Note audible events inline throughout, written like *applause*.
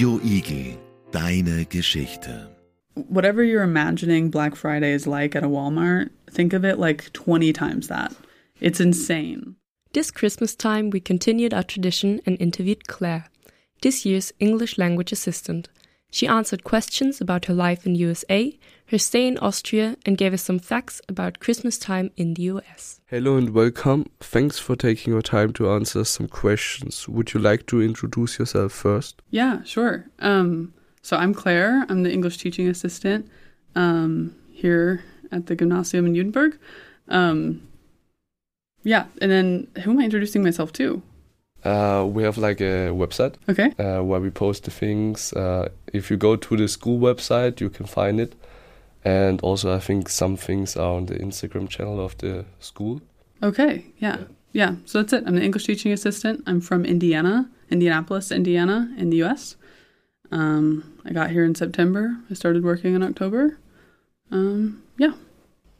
Radio Igel, deine Geschichte. Whatever you're imagining Black Friday is like at a Walmart, think of it like 20 times that. It's insane. This Christmas time, we continued our tradition and interviewed Claire, this year's English language assistant. She answered questions about her life in USA, her stay in Austria, and gave us some facts about Christmas time in the US. Hello and welcome. Thanks for taking your time to answer some questions. Would you like to introduce yourself first? Yeah, sure. Um, so I'm Claire. I'm the English teaching assistant um, here at the Gymnasium in Judenburg. Um, yeah, and then who am I introducing myself to? Uh, we have like a website Okay. uh, where we post the things. Uh, if you go to the school website, you can find it. And also, I think some things are on the Instagram channel of the school. Okay. Yeah. Yeah. So that's it. I'm the English teaching assistant. I'm from Indiana, Indianapolis, Indiana, in the US. Um, I got here in September. I started working in October. Um, yeah.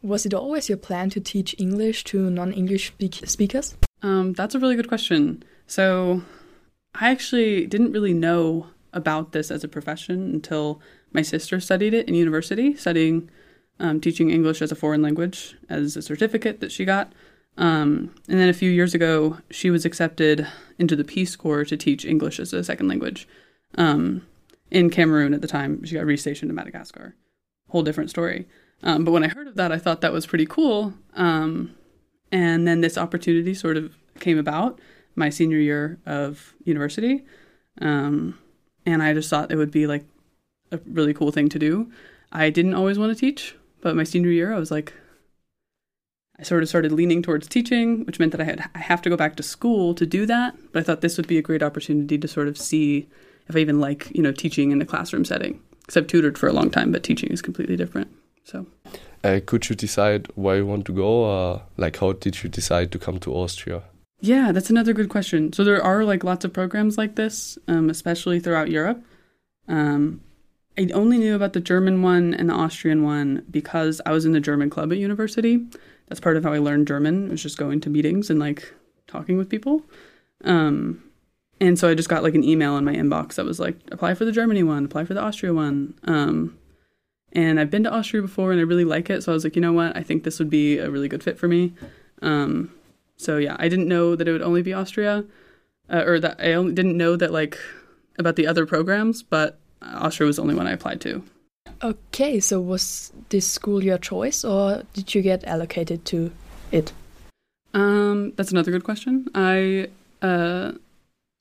Was it always your plan to teach English to non English speak- speakers? Um, that's a really good question. So, I actually didn't really know about this as a profession until my sister studied it in university, studying um, teaching English as a foreign language as a certificate that she got. Um, and then a few years ago, she was accepted into the Peace Corps to teach English as a second language um, in Cameroon at the time. She got restationed to Madagascar. Whole different story. Um, but when I heard of that, I thought that was pretty cool. Um, and then this opportunity sort of came about my senior year of university. Um, and I just thought it would be like a really cool thing to do. I didn't always want to teach, but my senior year, I was like, I sort of started leaning towards teaching, which meant that I had I have to go back to school to do that. But I thought this would be a great opportunity to sort of see if I even like you know teaching in a classroom setting. Because I've tutored for a long time, but teaching is completely different. So Uh, could you decide where you want to go, or like how did you decide to come to Austria? Yeah, that's another good question. So there are like lots of programs like this, um, especially throughout Europe. Um, I only knew about the German one and the Austrian one because I was in the German club at university. That's part of how I learned German. It was just going to meetings and like talking with people. Um, and so I just got like an email in my inbox that was like, apply for the Germany one, apply for the Austria one. Um, and I've been to Austria before and I really like it. So I was like, you know what? I think this would be a really good fit for me. Um, so yeah, I didn't know that it would only be Austria, uh, or that I only didn't know that like about the other programs, but Austria was the only one I applied to. Okay, so was this school your choice or did you get allocated to it? Um, that's another good question. I uh,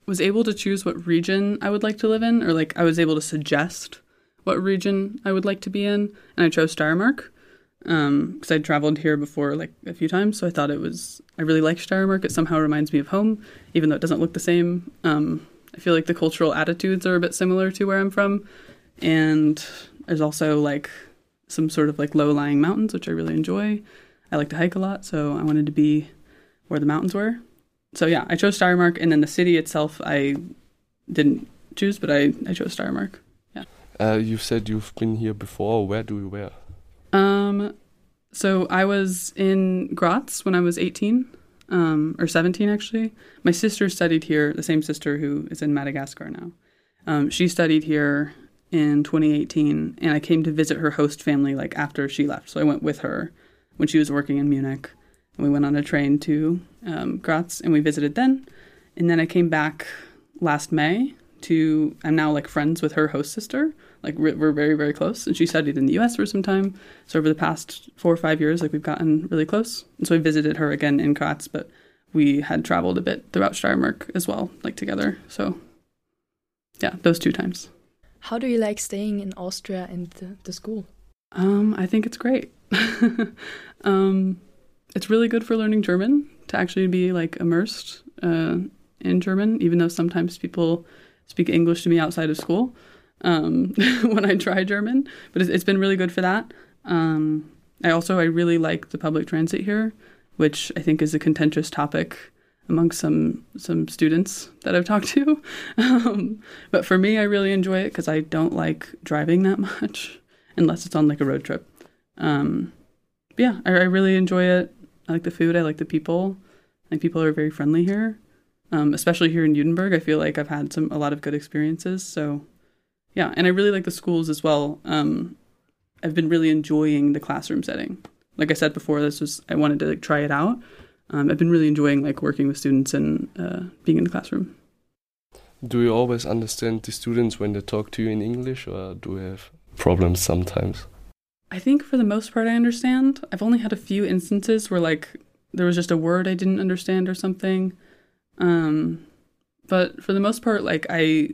was able to choose what region I would like to live in, or like I was able to suggest what region I would like to be in, and I chose Steiermark because I'd traveled here before like a few times, so I thought it was I really like Steiermark. It somehow reminds me of home, even though it doesn't look the same. Um, I feel like the cultural attitudes are a bit similar to where I'm from, and there's also like some sort of like low-lying mountains, which I really enjoy. I like to hike a lot, so I wanted to be where the mountains were. So yeah, I chose Steiermark, and then the city itself I didn't choose, but I, I chose Steiermark. Yeah uh, you said you've been here before. Where do you were? Um, so I was in Graz when I was 18, um, or 17 actually. My sister studied here, the same sister who is in Madagascar now. Um, she studied here in 2018, and I came to visit her host family like after she left. So I went with her when she was working in Munich, and we went on a train to um, Graz, and we visited then. And then I came back last May to. I'm now like friends with her host sister. Like we're, we're very very close, and she studied in the U.S. for some time. So over the past four or five years, like we've gotten really close. And so I visited her again in Graz, but we had traveled a bit throughout Steiermark as well, like together. So yeah, those two times. How do you like staying in Austria and the, the school? Um, I think it's great. *laughs* um, it's really good for learning German to actually be like immersed uh, in German, even though sometimes people speak English to me outside of school um, *laughs* when I try German. But it's, it's been really good for that. Um, I also I really like the public transit here, which I think is a contentious topic among some some students that I've talked to. *laughs* Um, but for me, I really enjoy it because I don't like driving that *laughs* much unless it's on like a road trip. Um, yeah, I, I really enjoy it. I like the food. I like the people. I think people are very friendly here, um, especially here in Judenburg. I feel like I've had some a lot of good experiences. So yeah, and I really like the schools as well. Um, I've been really enjoying the classroom setting. Like I said before, this was I wanted to like try it out. Um, I've been really enjoying like working with students and uh, being in the classroom. Do you always understand the students when they talk to you in English, or do you have problems sometimes? I think for the most part, I understand. I've only had a few instances where like there was just a word I didn't understand or something. Um, but for the most part, like I,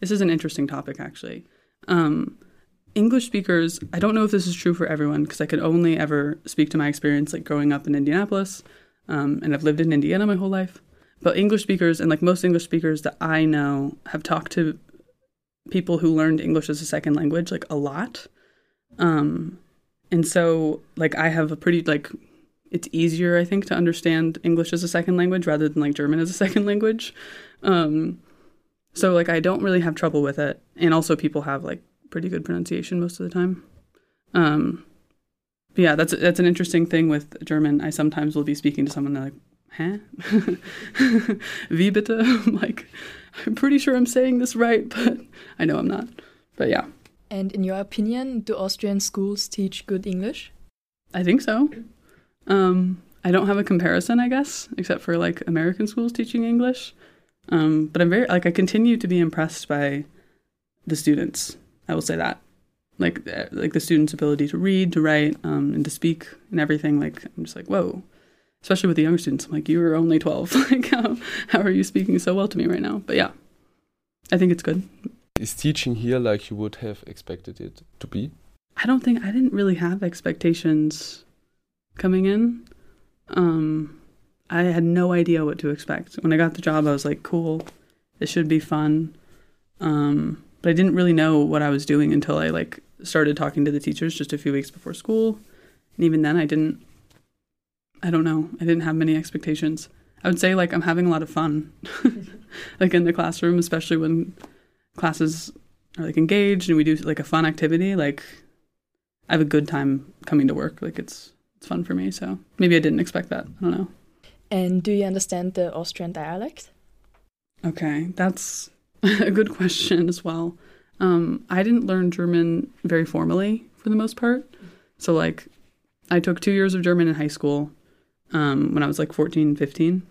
this is an interesting topic actually. Um, English speakers, I don't know if this is true for everyone because I could only ever speak to my experience like growing up in Indianapolis, um, and I've lived in Indiana my whole life. But English speakers and like most English speakers that I know have talked to people who learned English as a second language like a lot. Um, and so like I have a pretty like it's easier I think to understand English as a second language rather than like German as a *laughs* second language. Um, so like I don't really have trouble with it, and also people have like pretty good pronunciation most of the time. Um, yeah, that's that's an interesting thing with German. I sometimes will be speaking to someone and they're like, "Huh, *laughs* wie bitte?" *laughs* I'm like, I'm pretty sure I'm saying this right, *laughs* but I know I'm not. But yeah, And in your opinion, do Austrian schools teach good English? I think so. Um, I don't have a comparison, I guess, except for like American schools teaching English. Um, but I'm very like I continue to be impressed by the students. I will say that, like uh, like the students' ability to read, to write, um, and to speak, and everything. Like I'm just like whoa. Especially with the younger students, I'm like, you are only 12. *laughs* like, how, how are you speaking so well to me right now? But yeah, I think it's good. Is teaching here like you would have expected it to be? I don't think I didn't really have expectations coming in. Um, I had no idea what to expect. When I got the job, I was like, cool, this should be fun. Um, but I didn't really know what I was doing until I like started talking to the teachers just a few weeks before school. And even then I didn't I don't know. I didn't have many expectations. I would say like I'm having a lot of fun. *laughs* like in the classroom, especially when classes are like engaged and we do like a fun activity, like I have a good time coming to work. Like it's it's fun for me. So maybe I didn't expect that. I don't know. And do you understand the Austrian dialect? Okay, that's *laughs* a good question as well. Um, I didn't learn German very formally for the most part. So, like, I took two years of German in high school um, when I was like 14, 15.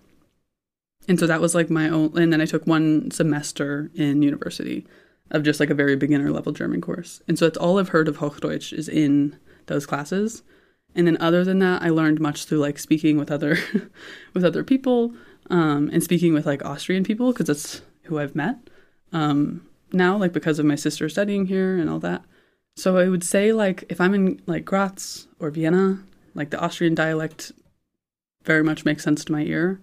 And so that was like my own. And then I took one semester in university of just like a very beginner level German course. And so that's all I've heard of Hochdeutsch is in those classes. And then other than that, I learned much through like speaking with other *laughs* with other people um, and speaking with like Austrian people because that's who I've met um, now, like because of my sister studying here and all that. So I would say like if I'm in like Graz or Vienna, like the Austrian dialect very much makes sense to my ear.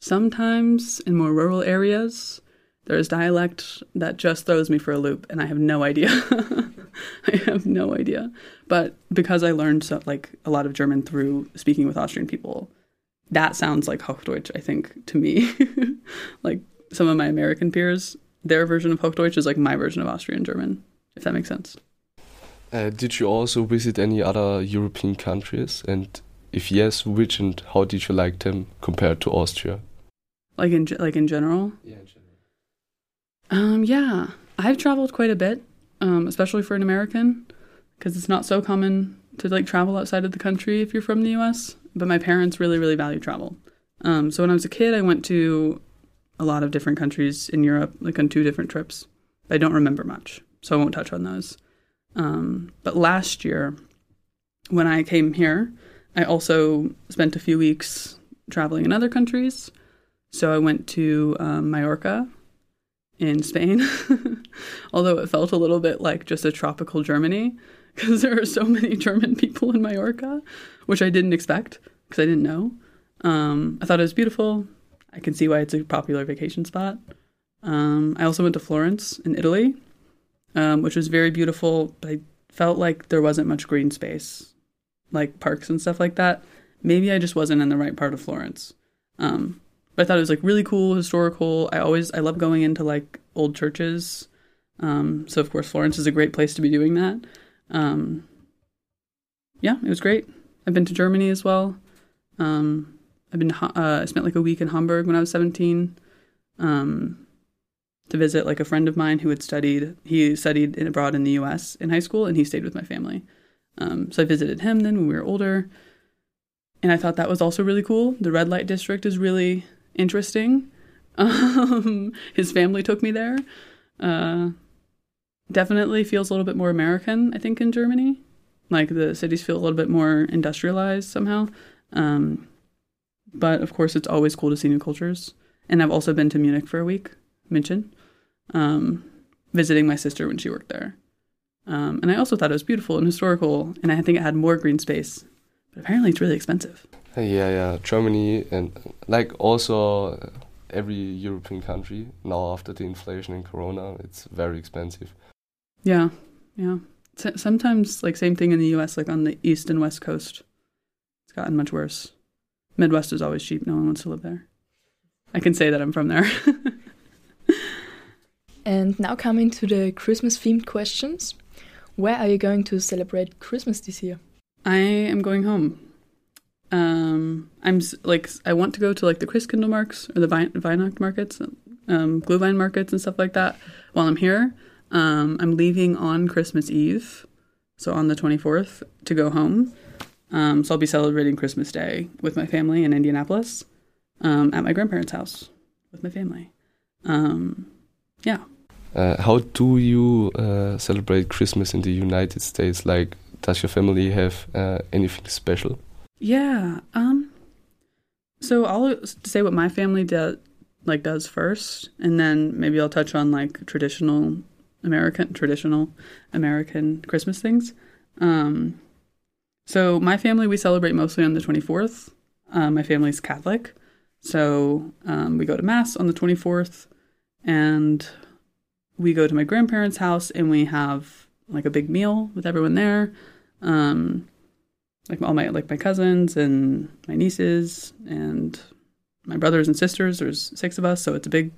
Sometimes in more rural areas, there's dialect that just throws me for a loop and I have no idea. *laughs* *laughs* I have no idea. But because I learned so, like a lot of German through speaking with Austrian people, that sounds like Hochdeutsch, I think, to me. *laughs* like some of my American peers, their version of Hochdeutsch is like my version of Austrian German, if that makes sense. Uh, did you also visit any other European countries? And if yes, which and how did you like them compared to Austria? Like in like in general. Yeah, in Um, yeah, I've traveled quite a bit, um, especially for an American, because it's not so common to like travel outside of the country if you're from the U.S. But my parents really, really value travel. Um, so when I was a kid, I went to a lot of different countries in Europe, like on two different trips. I don't remember much, so I won't touch on those. Um, but last year, when I came here, I also spent a few weeks traveling in other countries. So I went to um, Mallorca in Spain, *laughs* although it felt a little bit like just a tropical Germany because there are so many *laughs* German people in Mallorca, which I didn't expect because I didn't know. Um, I thought it was beautiful. I can see why it's a popular vacation spot. Um, I also went to Florence in Italy, um, which was very beautiful, but I felt like there wasn't much green space, like parks and stuff like that. Maybe I just wasn't in the right part of Florence. Um, but I thought it was like really cool, historical. I always I love going into like old churches. Um, so of course Florence is a great place to be doing that. Um, yeah, it was great. I've been to Germany as well. Um, I've been uh, I spent like a week in Hamburg when I was seventeen. Um, to visit like a friend of mine who had studied. He studied in abroad in the U.S. in high school, and he stayed with my family. Um, so I visited him then when we were older, and I thought that was also really cool. The red light district is really interesting. *laughs* Um, his family took me there. Uh, definitely feels a little bit more American, I think, in Germany. Like the cities feel a little bit more industrialized somehow. Um, but of course, it's always cool to see new cultures. And I've also been to Munich for a week, München, um, visiting my sister when she worked there. Um, and I also thought it was beautiful and historical, and I think it had more green space. But apparently, it's really expensive. Yeah, yeah. Germany and like also every European country now after the inflation and Corona, it's very expensive. Yeah, yeah. S- sometimes, like same thing in the U.S. Like on the east and west coast, it's gotten much worse. Midwest is always cheap. No one wants to live there. I can say that I'm from there. *laughs* And now coming to the Christmas themed questions. Where are you going to celebrate Christmas this year? I am going home. Um, I'm like I want to go to like the Christkindlmarks or the Weihnacht markets, um, Glühwein markets and stuff like that. While I'm here, um, I'm leaving on Christmas Eve, so on the 24th to go home. Um, so I'll be celebrating Christmas Day with my family in Indianapolis, um, at my grandparents' house with my family. Um, yeah. Uh, how do you uh, celebrate Christmas in the United States? Like, does your family have uh, anything special? Yeah. Um so I'll say what my family does like does first and then maybe I'll touch on like traditional American traditional American Christmas things. Um so my family we celebrate mostly on the 24th. Um, my family's Catholic. So um, we go to mass on the 24th and we go to my grandparents' house and we have like a big meal with everyone there. Um like all my like my cousins and my nieces and my brothers and sisters. There's six of us, so it's a big,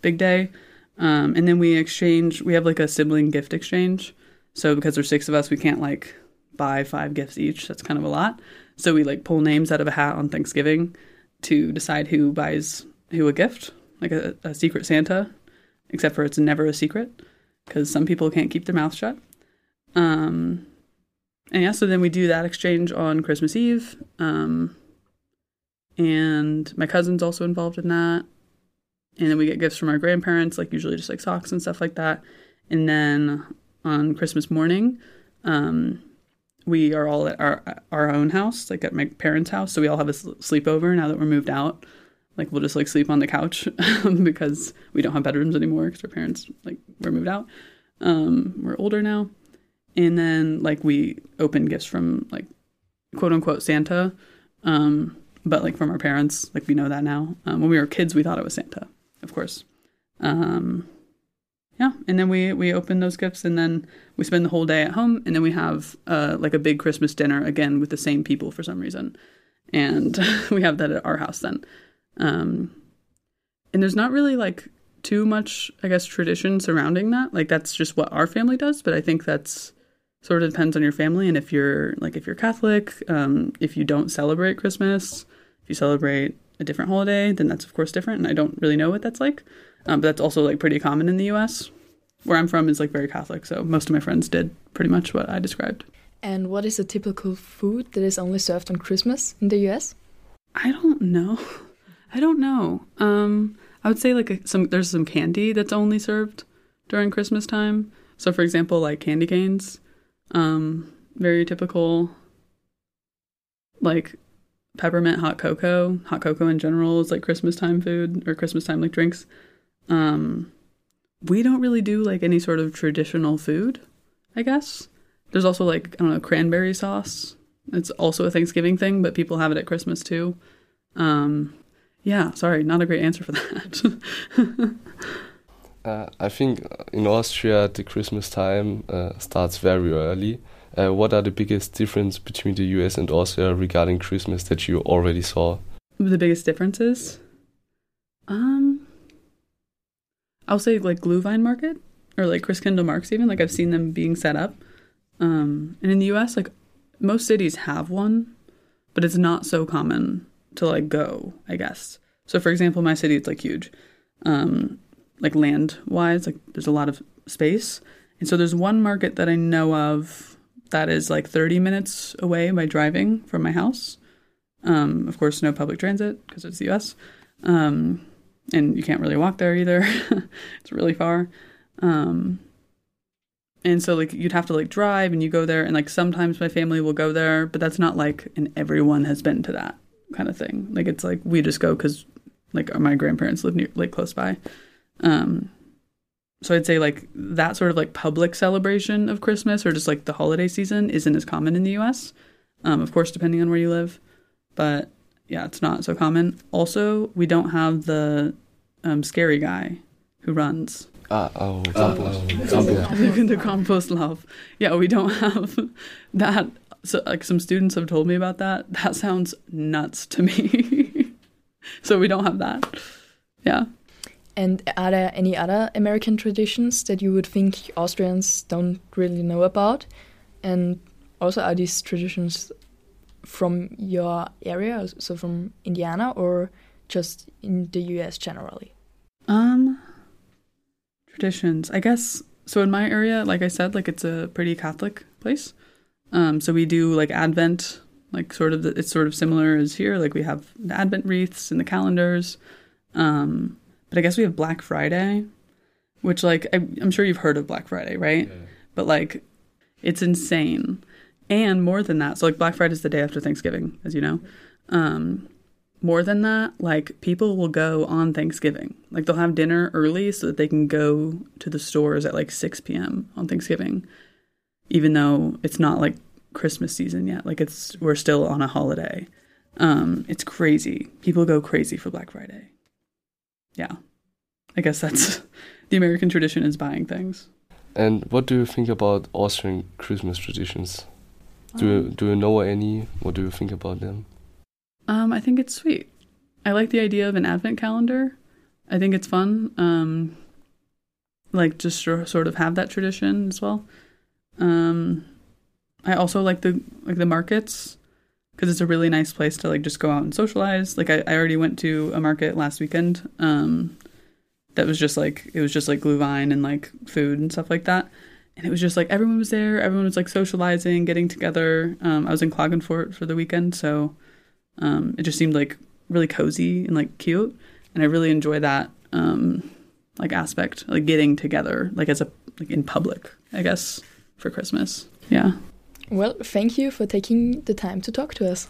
big day. Um, and then we exchange. We have like a sibling gift exchange. So because there's six of us, we can't like buy five gifts each. That's kind of a lot. So we like pull names out of a hat on Thanksgiving to decide who buys who a gift, like a, a secret Santa. Except for it's never a secret because some people can't keep their mouth shut. Um, and yeah, so then we do that exchange on Christmas Eve. Um, and my cousin's also involved in that. And then we get gifts from our grandparents, like usually just like socks and stuff like that. And then on Christmas morning, um, we are all at our our own house, like at my parents' house. So we all have a sleepover now that we're moved out. Like we'll just like sleep on the couch *laughs* because we don't have bedrooms anymore because our parents like were moved out. Um, we're older now and then like we open gifts from like quote unquote Santa, um, but like from our parents, like we know that now. Um, when we were kids, we thought it was Santa, of course. Um, yeah, and then we we open those gifts, and then we spend the whole day at home, and then we have uh, like a big Christmas dinner again with the same people for some reason, and *laughs* we have that at our house then. Um, and there's not really like too much, I guess, tradition surrounding that. Like that's just what our family does, but I think that's sort of depends on your family. And if you're like if you're catholic um, if you don't celebrate christmas if you celebrate a different holiday then that's of course different. And i don't really know what that's like. Um, but that's also like pretty common in the us where i'm from is like very catholic. So most of my friends did pretty much what i described. And what is a typical food that is only served on Christmas in the US? i don't know. I don't know. Um, i would say like a, some there's some candy that's only served during christmas time. So for example like candy canes um, very typical like peppermint hot cocoa hot cocoa in general is like christmas time food or christmas time like drinks. Um we don't really do like any sort of traditional food i guess. There's also like i don't know cranberry sauce. It's also a thanksgiving thing but people have it at christmas too. Um yeah sorry not a great answer for that *laughs* Uh, I think in Austria the Christmas time uh, starts very early. Uh, what are the biggest difference between the US and Austria regarding Christmas that you already saw? the biggest differences um i'll say like glühwein market or like christkindl marks even like i've seen them being set up um and in the us like most cities have one but it's not so common to like go i guess so for example my city it's like huge um like land wise, like there's a lot of space. And so there's one market that I know of that is like 30 minutes away by driving from my house. Um, of course, no public transit because it's the US. Um, and you can't really walk there either. *laughs* it's really far. Um, and so like you'd have to like drive and you go there and like sometimes my family will go there, but that's not like and everyone has been to that kind of thing. Like it's like we just go cuz like my grandparents live near like close by. Um so I'd say like that sort of like public celebration of Christmas or just like the holiday season isn't as common in the US. Um of course depending on where you live, but yeah, it's not so common. Also, we don't have the um, scary guy who runs. Ah, oh, Krampus. *laughs* the love. Yeah, we don't *laughs* have that. So, like, some students have told me about that. That sounds nuts to me. *laughs* so, we don't have that. Yeah. And are there any other American traditions that you would think Austrians don't really know about? And also, are these traditions from your area, so from Indiana, or just in the US generally? Um, traditions, I guess. So in my area, like I said, like it's a pretty Catholic place. Um, so we do like Advent, like sort of. The, it's sort of similar as here. Like we have the Advent wreaths and the calendars. Um, but I guess we have Black Friday, which like I, am sure you've heard of Black Friday, right? Yeah. But like, it's insane. And more than that so like black friday is the day after thanksgiving as you know. Um, more than that like people will go on thanksgiving. Like they'll have dinner early so that they can go to the stores at like 6 p.m on thanksgiving even though it's not like christmas season yet. Like it's we're still on a holiday. Um, it's crazy. People go crazy for black friday yeah i guess that's *laughs* the american tradition is buying things and what do you think about austrian christmas traditions do you, do you know any? What do you think about them? Um, I think it's sweet. I like the idea of an advent calendar. I think it's fun. Um, like just sort of have that tradition as well. Um, I also like the like the markets because it's a really nice place to like just go out and socialize. Like I, I already went to a market last weekend. Um, that was just like it was just like glühwein and like food and stuff like that and it was just like everyone was there. Everyone was like socializing, getting together. Um, I was in Klagenfurt for the weekend, so um, it just seemed like really cozy and like cute, and I really enjoy that um, like aspect, like getting together, like as a like in public, I guess, for Christmas. Yeah. Well, thank you for taking the time to talk to us.